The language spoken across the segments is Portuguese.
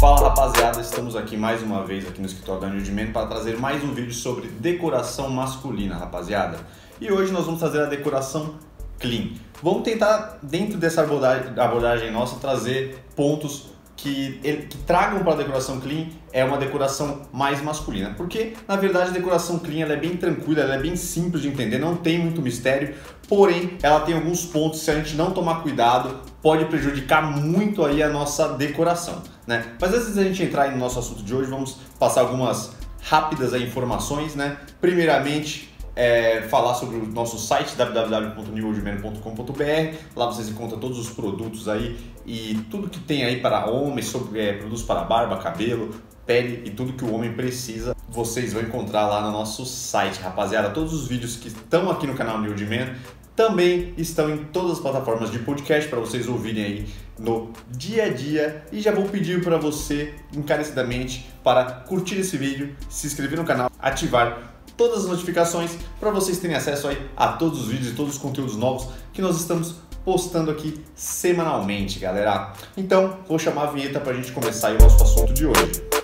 Fala rapaziada, estamos aqui mais uma vez aqui no escritório da New Man para trazer mais um vídeo sobre decoração masculina, rapaziada. E hoje nós vamos trazer a decoração clean. Vamos tentar, dentro dessa abordagem nossa, trazer pontos que, que tragam para a decoração clean é uma decoração mais masculina. Porque, na verdade, a decoração clean ela é bem tranquila, ela é bem simples de entender, não tem muito mistério, porém, ela tem alguns pontos, se a gente não tomar cuidado, pode prejudicar muito aí a nossa decoração. Né? Mas antes da gente entrar no nosso assunto de hoje, vamos passar algumas rápidas informações. Né? Primeiramente, é, falar sobre o nosso site www.newworldman.com.br. Lá vocês encontram todos os produtos aí e tudo que tem aí para homens, sobre é, produtos para barba, cabelo, pele e tudo que o homem precisa. Vocês vão encontrar lá no nosso site, rapaziada. Todos os vídeos que estão aqui no canal New Man também estão em todas as plataformas de podcast para vocês ouvirem aí no dia a dia. E já vou pedir para você encarecidamente para curtir esse vídeo, se inscrever no canal, ativar todas as notificações para vocês terem acesso aí a todos os vídeos e todos os conteúdos novos que nós estamos postando aqui semanalmente, galera. Então, vou chamar a vinheta para a gente começar o nosso assunto de hoje.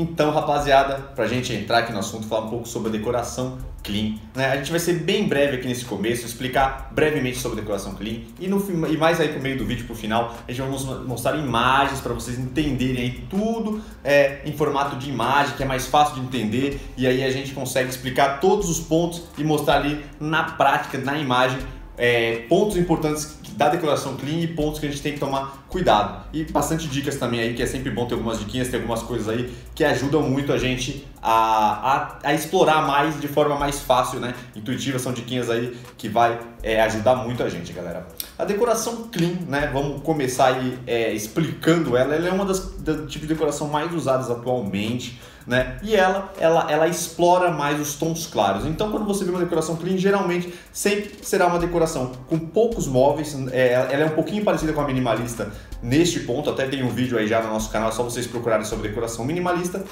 Então, rapaziada, para a gente entrar aqui no assunto, falar um pouco sobre a decoração clean. Né? A gente vai ser bem breve aqui nesse começo, explicar brevemente sobre a decoração clean e, no, e mais aí pro meio do vídeo, pro final, a gente vai mostrar imagens para vocês entenderem aí tudo é, em formato de imagem, que é mais fácil de entender e aí a gente consegue explicar todos os pontos e mostrar ali na prática, na imagem, é, pontos importantes da decoração clean e pontos que a gente tem que tomar cuidado. E bastante dicas também aí, que é sempre bom ter algumas diquinhas, ter algumas coisas aí que ajudam muito a gente a, a, a explorar mais de forma mais fácil, né? Intuitiva, são diquinhas aí que vai é, ajudar muito a gente, galera. A decoração clean, né? Vamos começar aí é, explicando ela. Ela é uma das, das tipos de decoração mais usadas atualmente né? E ela, ela, ela explora mais os tons claros. Então, quando você vê uma decoração clean, geralmente sempre será uma decoração com poucos móveis. É, ela é um pouquinho parecida com a minimalista neste ponto. Até tem um vídeo aí já no nosso canal, é só vocês procurarem sobre decoração minimalista.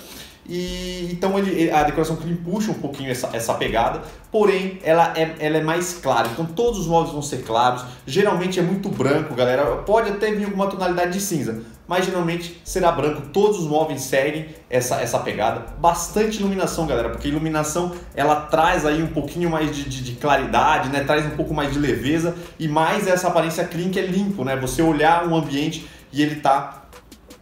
E então ele, a decoração clean puxa um pouquinho essa, essa pegada, porém ela é, ela é mais clara. Então todos os móveis vão ser claros. Geralmente é muito branco, galera. Pode até vir alguma tonalidade de cinza, mas geralmente será branco. Todos os móveis seguem essa, essa pegada. Bastante iluminação, galera, porque iluminação ela traz aí um pouquinho mais de, de, de, claridade, né? traz um pouco mais de leveza e mais essa aparência clean que é limpo, né? Você olhar um ambiente e ele tá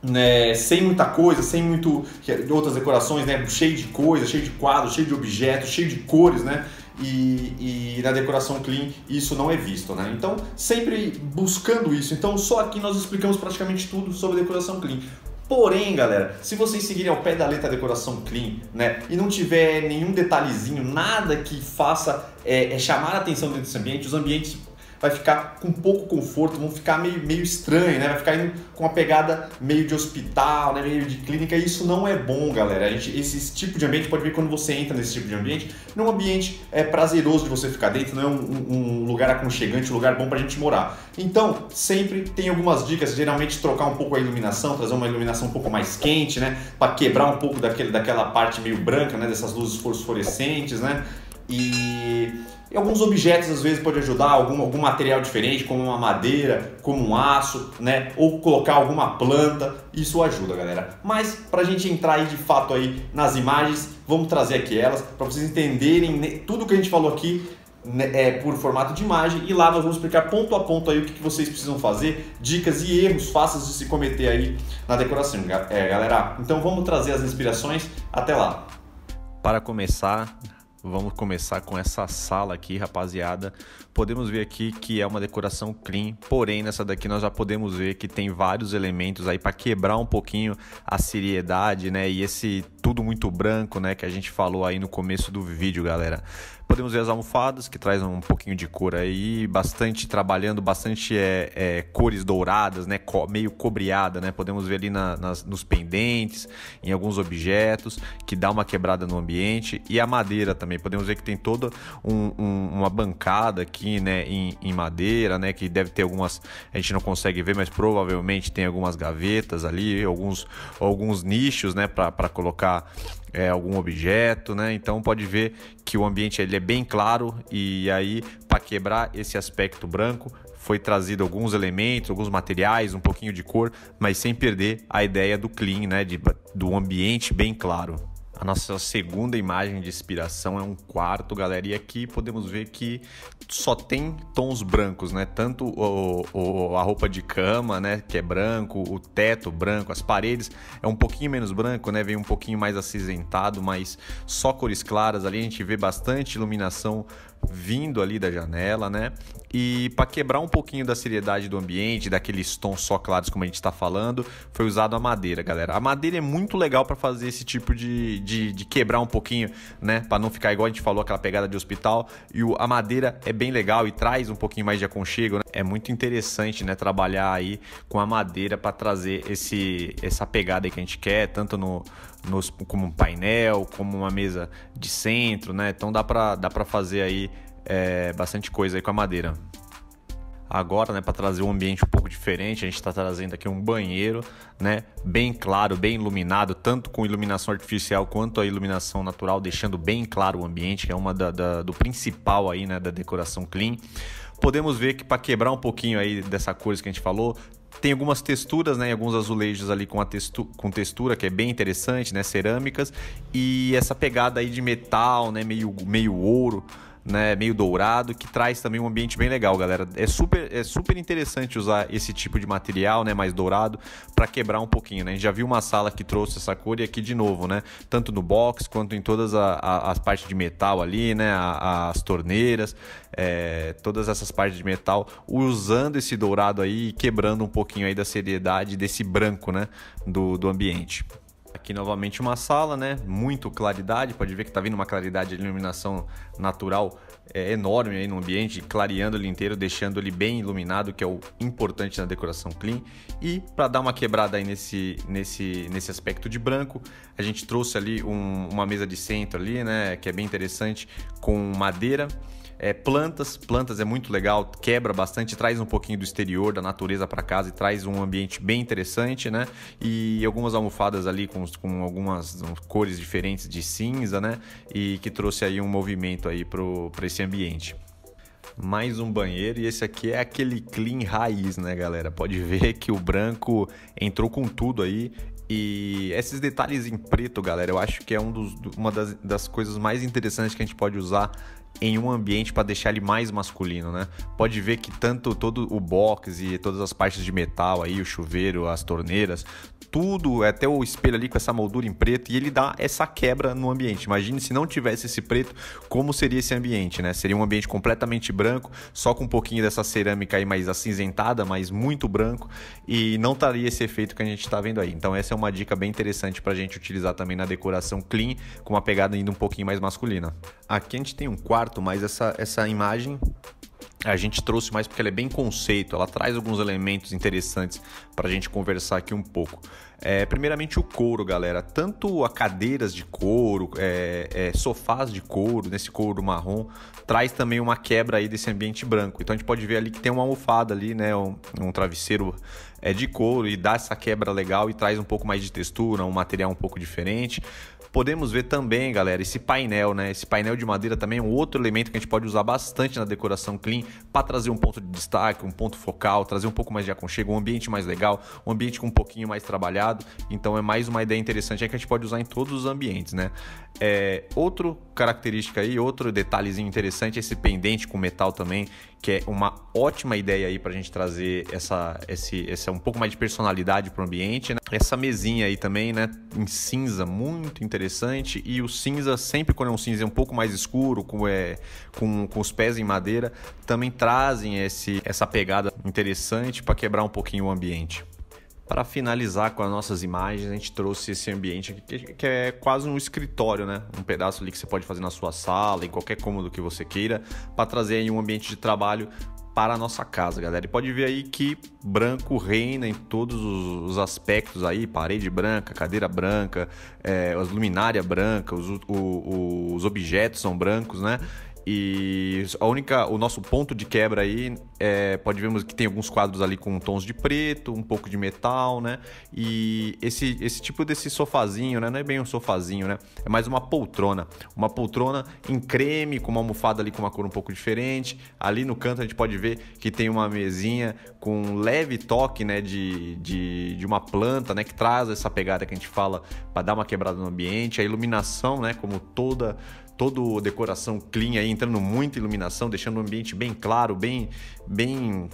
né, sem muita coisa, sem muito outras decorações, né? cheio de coisa, cheio de quadros, cheio de objetos, cheio de cores, né? e, e, na decoração clean isso não é visto, né? Então, sempre buscando isso. Então, só aqui nós explicamos praticamente tudo sobre decoração clean. Porém, galera, se vocês seguirem ao pé da letra decoração clean, né, e não tiver nenhum detalhezinho, nada que faça é, é chamar a atenção dentro desse ambiente, os ambientes vai ficar com pouco conforto, vão ficar meio, meio estranho, né? Vai ficar indo com uma pegada meio de hospital, né? meio de clínica, e isso não é bom, galera. A gente, esse tipo de ambiente, pode ver quando você entra nesse tipo de ambiente, não é um ambiente é, prazeroso de você ficar dentro, não é um, um lugar aconchegante, um lugar bom pra gente morar. Então, sempre tem algumas dicas, geralmente trocar um pouco a iluminação, trazer uma iluminação um pouco mais quente, né? Para quebrar um pouco daquele, daquela parte meio branca, né? Dessas luzes fosforescentes, né? E e alguns objetos às vezes pode ajudar, algum, algum material diferente, como uma madeira, como um aço, né? Ou colocar alguma planta, isso ajuda, galera. Mas para a gente entrar aí de fato aí nas imagens, vamos trazer aqui elas para vocês entenderem tudo que a gente falou aqui né, é, por formato de imagem e lá nós vamos explicar ponto a ponto aí o que, que vocês precisam fazer, dicas e erros fáceis de se cometer aí na decoração, é, galera. Então vamos trazer as inspirações, até lá. Para começar, Vamos começar com essa sala aqui, rapaziada. Podemos ver aqui que é uma decoração clean, porém nessa daqui nós já podemos ver que tem vários elementos aí para quebrar um pouquinho a seriedade, né? E esse tudo muito branco, né, que a gente falou aí no começo do vídeo, galera. Podemos ver as almofadas, que traz um pouquinho de cor aí, bastante trabalhando, bastante é, é, cores douradas, né, meio cobreada, né, podemos ver ali na, nas, nos pendentes, em alguns objetos, que dá uma quebrada no ambiente, e a madeira também, podemos ver que tem toda um, um, uma bancada aqui, né, em, em, madeira, né, que deve ter algumas, a gente não consegue ver, mas provavelmente tem algumas gavetas ali, alguns, alguns nichos, né, para colocar é, algum objeto, né? Então pode ver que o ambiente ele é bem claro e aí para quebrar esse aspecto branco foi trazido alguns elementos, alguns materiais, um pouquinho de cor, mas sem perder a ideia do clean, né, de, do ambiente bem claro. Nossa segunda imagem de inspiração é um quarto, galera, e aqui podemos ver que só tem tons brancos, né? Tanto o, o, a roupa de cama, né, que é branco, o teto branco, as paredes é um pouquinho menos branco, né? Vem um pouquinho mais acinzentado, mas só cores claras. Ali a gente vê bastante iluminação vindo ali da janela, né? E para quebrar um pouquinho da seriedade do ambiente, daqueles tons só claros como a gente está falando, foi usado a madeira, galera. A madeira é muito legal para fazer esse tipo de, de, de, quebrar um pouquinho, né? Para não ficar igual a gente falou, aquela pegada de hospital. E o, a madeira é bem legal e traz um pouquinho mais de aconchego, né? É muito interessante, né? Trabalhar aí com a madeira para trazer esse, essa pegada que a gente quer, tanto no, nos, como um painel, como uma mesa de centro, né? Então dá para dá pra fazer aí é, bastante coisa aí com a madeira. Agora, né, para trazer um ambiente um pouco diferente, a gente está trazendo aqui um banheiro, né, bem claro, bem iluminado, tanto com iluminação artificial quanto a iluminação natural, deixando bem claro o ambiente, que é uma da, da, do principal aí, né, da decoração clean. Podemos ver que para quebrar um pouquinho aí dessa coisa que a gente falou, tem algumas texturas, né? Alguns azulejos ali com, a textu com textura, que é bem interessante, né? Cerâmicas. E essa pegada aí de metal, né? Meio, meio ouro né, meio dourado, que traz também um ambiente bem legal, galera. É super, é super interessante usar esse tipo de material, né, mais dourado, para quebrar um pouquinho, né? A gente já viu uma sala que trouxe essa cor e aqui de novo, né? Tanto no box quanto em todas a, a, as partes de metal ali, né? A, as torneiras, é, todas essas partes de metal, usando esse dourado aí e quebrando um pouquinho aí da seriedade desse branco, né? Do, do ambiente. Aqui novamente uma sala, né? Muito claridade, pode ver que está vindo uma claridade de iluminação natural é, enorme aí no ambiente, clareando ele inteiro, deixando ele bem iluminado, que é o importante na decoração clean. E para dar uma quebrada aí nesse, nesse, nesse aspecto de branco, a gente trouxe ali um, uma mesa de centro ali, né? Que é bem interessante, com madeira é, plantas, plantas é muito legal, quebra bastante, traz um pouquinho do exterior, da natureza para casa e traz um ambiente bem interessante, né? E algumas almofadas ali com, com algumas cores diferentes de cinza, né? E que trouxe aí um movimento aí para esse ambiente mais um banheiro e esse aqui é aquele clean raiz, né, galera? Pode ver que o branco entrou com tudo aí. E esses detalhes em preto, galera, eu acho que é um dos, uma das, das coisas mais interessantes que a gente pode usar em um ambiente para deixar ele mais masculino, né? Pode ver que tanto todo o box e todas as partes de metal aí, o chuveiro, as torneiras, tudo, até o espelho ali com essa moldura em preto e ele dá essa quebra no ambiente. Imagine se não tivesse esse preto, como seria esse ambiente, né? Seria um ambiente completamente branco, só com um pouquinho dessa cerâmica aí mais acinzentada, mas muito branco e não estaria esse efeito que a gente está vendo aí. Então essa é uma dica bem interessante para a gente utilizar também na decoração clean, com uma pegada ainda um pouquinho mais masculina. Aqui a gente tem um quarto, mas essa, essa imagem a gente trouxe mais porque ela é bem conceito, ela traz alguns elementos interessantes para a gente conversar aqui um pouco. É, primeiramente o couro, galera. Tanto a cadeiras de couro, é, é, sofás de couro, nesse couro marrom, traz também uma quebra aí desse ambiente branco. Então a gente pode ver ali que tem uma almofada ali, né? Um, um travesseiro é, de couro e dá essa quebra legal e traz um pouco mais de textura, um material um pouco diferente. Podemos ver também, galera, esse painel, né? Esse painel de madeira também é um outro elemento que a gente pode usar bastante na decoração clean para trazer um ponto de destaque, um ponto focal, trazer um pouco mais de aconchego, um ambiente mais legal, um ambiente com um pouquinho mais trabalhado. Então é mais uma ideia interessante é que a gente pode usar em todos os ambientes, né? É, outro característica aí, outro detalhezinho interessante, esse pendente com metal também, que é uma ótima ideia aí para a gente trazer essa, esse, essa um pouco mais de personalidade para o ambiente. Né? Essa mesinha aí também, né, em cinza, muito interessante. E o cinza, sempre quando é um cinza um pouco mais escuro, com, é, com, com os pés em madeira, também trazem esse, essa pegada interessante para quebrar um pouquinho o ambiente. Para finalizar com as nossas imagens, a gente trouxe esse ambiente aqui, que é quase um escritório, né? Um pedaço ali que você pode fazer na sua sala, em qualquer cômodo que você queira, para trazer aí um ambiente de trabalho para a nossa casa, galera. E pode ver aí que branco reina em todos os aspectos aí, parede branca, cadeira branca, é, as luminárias brancas, os, os objetos são brancos, né? E a única, o nosso ponto de quebra aí é, pode vermos que tem alguns quadros ali com tons de preto, um pouco de metal, né? E esse, esse tipo desse sofazinho, né? Não é bem um sofazinho, né? É mais uma poltrona. Uma poltrona em creme, com uma almofada ali com uma cor um pouco diferente. Ali no canto a gente pode ver que tem uma mesinha com um leve toque, né? De, de, de uma planta, né? Que traz essa pegada que a gente fala para dar uma quebrada no ambiente. A iluminação, né? Como toda todo decoração clean aí, entrando muita iluminação, deixando o ambiente bem claro, bem, bem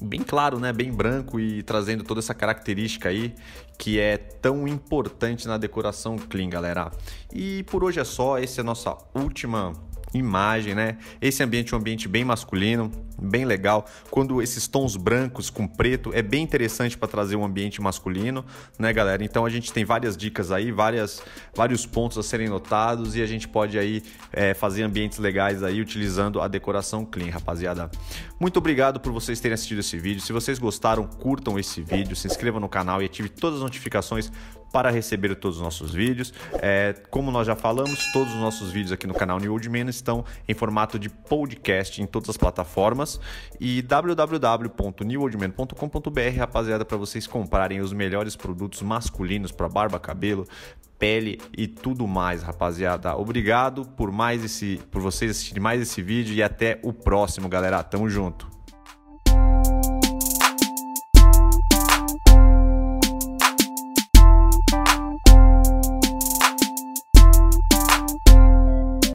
bem claro, né, bem branco e trazendo toda essa característica aí que é tão importante na decoração clean, galera. E por hoje é só, essa é a nossa última imagem, né? Esse ambiente é um ambiente bem masculino, bem legal. Quando esses tons brancos com preto é bem interessante para trazer um ambiente masculino, né, galera? Então a gente tem várias dicas aí, várias, vários pontos a serem notados e a gente pode aí é, fazer ambientes legais aí utilizando a decoração clean, rapaziada. Muito obrigado por vocês terem assistido esse vídeo. Se vocês gostaram, curtam esse vídeo, se inscrevam no canal e ative todas as notificações para receber todos os nossos vídeos. É, como nós já falamos, todos os nossos vídeos aqui no canal New Old Man estão em formato de podcast em todas as plataformas e www.newoldman.com.br, rapaziada, para vocês comprarem os melhores produtos masculinos para barba, cabelo, pele e tudo mais, rapaziada. Obrigado por mais esse, por vocês assistirem mais esse vídeo e até o próximo, galera. Tamo junto.